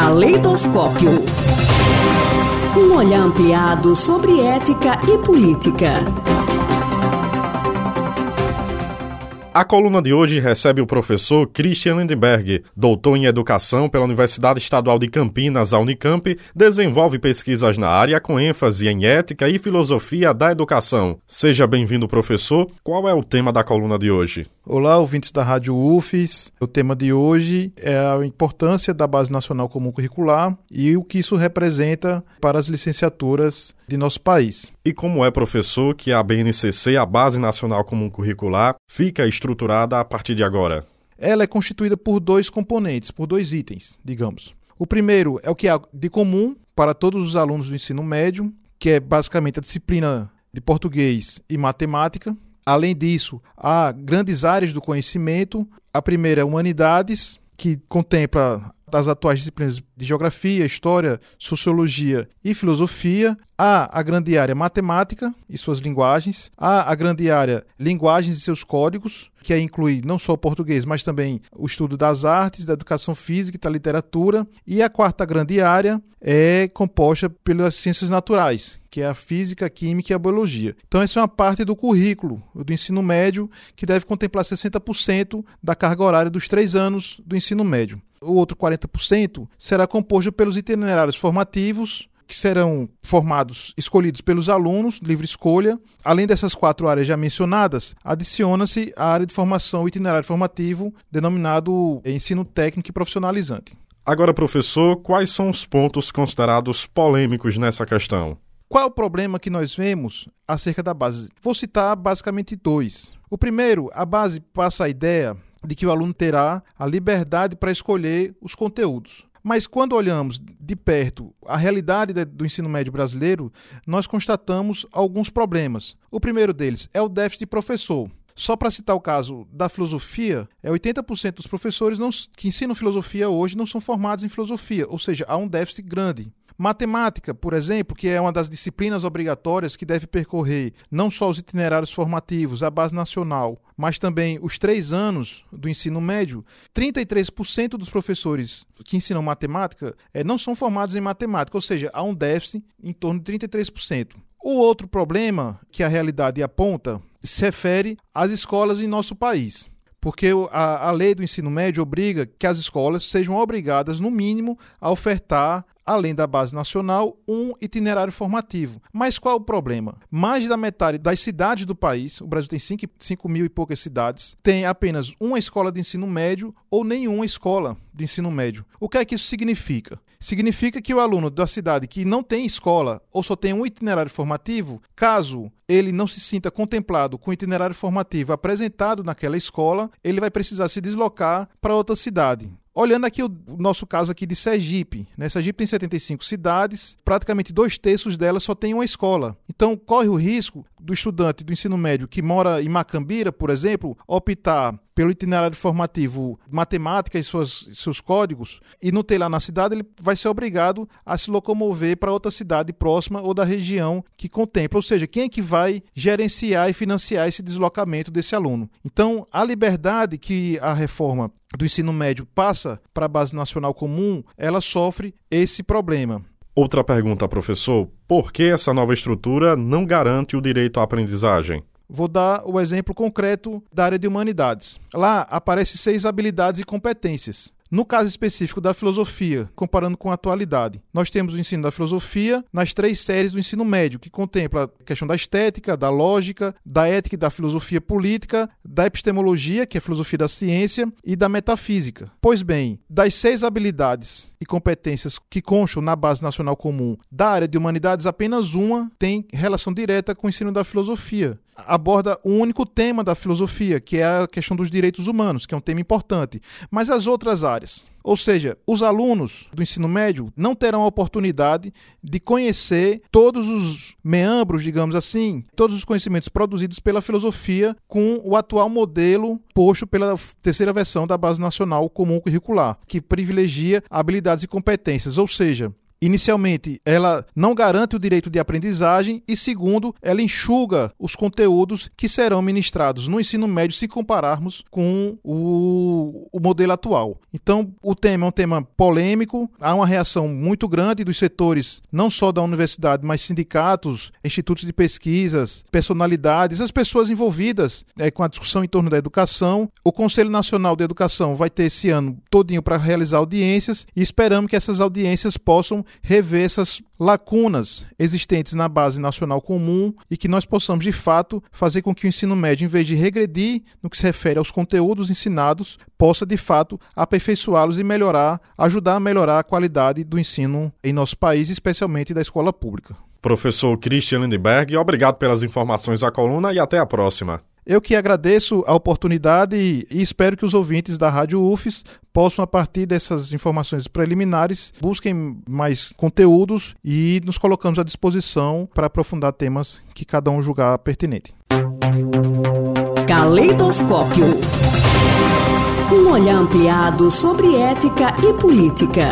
Caleidoscópio. Um olhar ampliado sobre ética e política. A coluna de hoje recebe o professor Christian Lindenberg, doutor em educação pela Universidade Estadual de Campinas, a Unicamp, desenvolve pesquisas na área com ênfase em ética e filosofia da educação. Seja bem-vindo, professor. Qual é o tema da coluna de hoje? Olá, ouvintes da Rádio UFES. O tema de hoje é a importância da Base Nacional Comum Curricular e o que isso representa para as licenciaturas de nosso país. E como é, professor, que a BNCC, a Base Nacional Comum Curricular, fica estruturada a partir de agora? Ela é constituída por dois componentes, por dois itens, digamos. O primeiro é o que há de comum para todos os alunos do ensino médio, que é basicamente a disciplina de português e matemática, Além disso, há grandes áreas do conhecimento. A primeira é humanidades, que contempla as atuais disciplinas de geografia, história, sociologia e filosofia. Há a grande área matemática e suas linguagens. Há a grande área linguagens e seus códigos, que aí inclui não só o português, mas também o estudo das artes, da educação física e da literatura. E a quarta grande área é composta pelas ciências naturais, que é a física, a química e a biologia. Então, essa é uma parte do currículo do ensino médio que deve contemplar 60% da carga horária dos três anos do ensino médio. O outro 40% será composto pelos itinerários formativos, que serão formados, escolhidos pelos alunos, livre escolha. Além dessas quatro áreas já mencionadas, adiciona-se a área de formação, itinerário formativo, denominado ensino técnico e profissionalizante. Agora, professor, quais são os pontos considerados polêmicos nessa questão? Qual é o problema que nós vemos acerca da base? Vou citar basicamente dois. O primeiro, a base passa a ideia de que o aluno terá a liberdade para escolher os conteúdos. Mas quando olhamos de perto a realidade do ensino médio brasileiro, nós constatamos alguns problemas. O primeiro deles é o déficit de professor. Só para citar o caso da filosofia, é 80% dos professores não, que ensinam filosofia hoje não são formados em filosofia, ou seja, há um déficit grande. Matemática, por exemplo, que é uma das disciplinas obrigatórias que deve percorrer não só os itinerários formativos, a base nacional, mas também os três anos do ensino médio, 33% dos professores que ensinam matemática é, não são formados em matemática, ou seja, há um déficit em torno de 33%. O outro problema que a realidade aponta se refere às escolas em nosso país porque a, a, lei do ensino médio obriga que as escolas sejam obrigadas, no mínimo, a ofertar além da base nacional, um itinerário formativo. Mas qual o problema? Mais da metade das cidades do país, o Brasil tem 5 mil e poucas cidades, tem apenas uma escola de ensino médio ou nenhuma escola de ensino médio. O que é que isso significa? Significa que o aluno da cidade que não tem escola ou só tem um itinerário formativo, caso ele não se sinta contemplado com o itinerário formativo apresentado naquela escola, ele vai precisar se deslocar para outra cidade. Olhando aqui o nosso caso aqui de Sergipe, né? Sergipe tem 75 cidades, praticamente dois terços delas só tem uma escola. Então corre o risco do estudante do ensino médio que mora em Macambira, por exemplo, optar pelo itinerário formativo matemática e suas, seus códigos e não ter lá na cidade, ele vai ser obrigado a se locomover para outra cidade próxima ou da região que contempla. Ou seja, quem é que vai gerenciar e financiar esse deslocamento desse aluno? Então, a liberdade que a reforma do ensino médio passa para a base nacional comum, ela sofre esse problema. Outra pergunta, professor: por que essa nova estrutura não garante o direito à aprendizagem? Vou dar o exemplo concreto da área de humanidades. Lá aparecem seis habilidades e competências. No caso específico da filosofia, comparando com a atualidade, nós temos o ensino da filosofia nas três séries do ensino médio, que contempla a questão da estética, da lógica, da ética e da filosofia política, da epistemologia, que é a filosofia da ciência, e da metafísica. Pois bem, das seis habilidades e competências que constam na base nacional comum da área de humanidades, apenas uma tem relação direta com o ensino da filosofia. Aborda o único tema da filosofia, que é a questão dos direitos humanos, que é um tema importante. Mas as outras áreas, ou seja, os alunos do ensino médio não terão a oportunidade de conhecer todos os meandros, digamos assim, todos os conhecimentos produzidos pela filosofia com o atual modelo posto pela terceira versão da Base Nacional Comum Curricular, que privilegia habilidades e competências, ou seja, inicialmente, ela não garante o direito de aprendizagem e, segundo, ela enxuga os conteúdos que serão ministrados no ensino médio se compararmos com o, o modelo atual. Então, o tema é um tema polêmico, há uma reação muito grande dos setores, não só da universidade, mas sindicatos, institutos de pesquisas, personalidades, as pessoas envolvidas é, com a discussão em torno da educação. O Conselho Nacional de Educação vai ter esse ano todinho para realizar audiências e esperamos que essas audiências possam rever essas lacunas existentes na base nacional comum e que nós possamos, de fato, fazer com que o ensino médio, em vez de regredir no que se refere aos conteúdos ensinados, possa, de fato, aperfeiçoá-los e melhorar, ajudar a melhorar a qualidade do ensino em nosso país, especialmente da escola pública. Professor Christian Lindenberg, obrigado pelas informações à coluna e até a próxima. Eu que agradeço a oportunidade e espero que os ouvintes da Rádio UFES possam, a partir dessas informações preliminares, busquem mais conteúdos e nos colocamos à disposição para aprofundar temas que cada um julgar pertinente. Caleidoscópio. Um olhar ampliado sobre ética e política.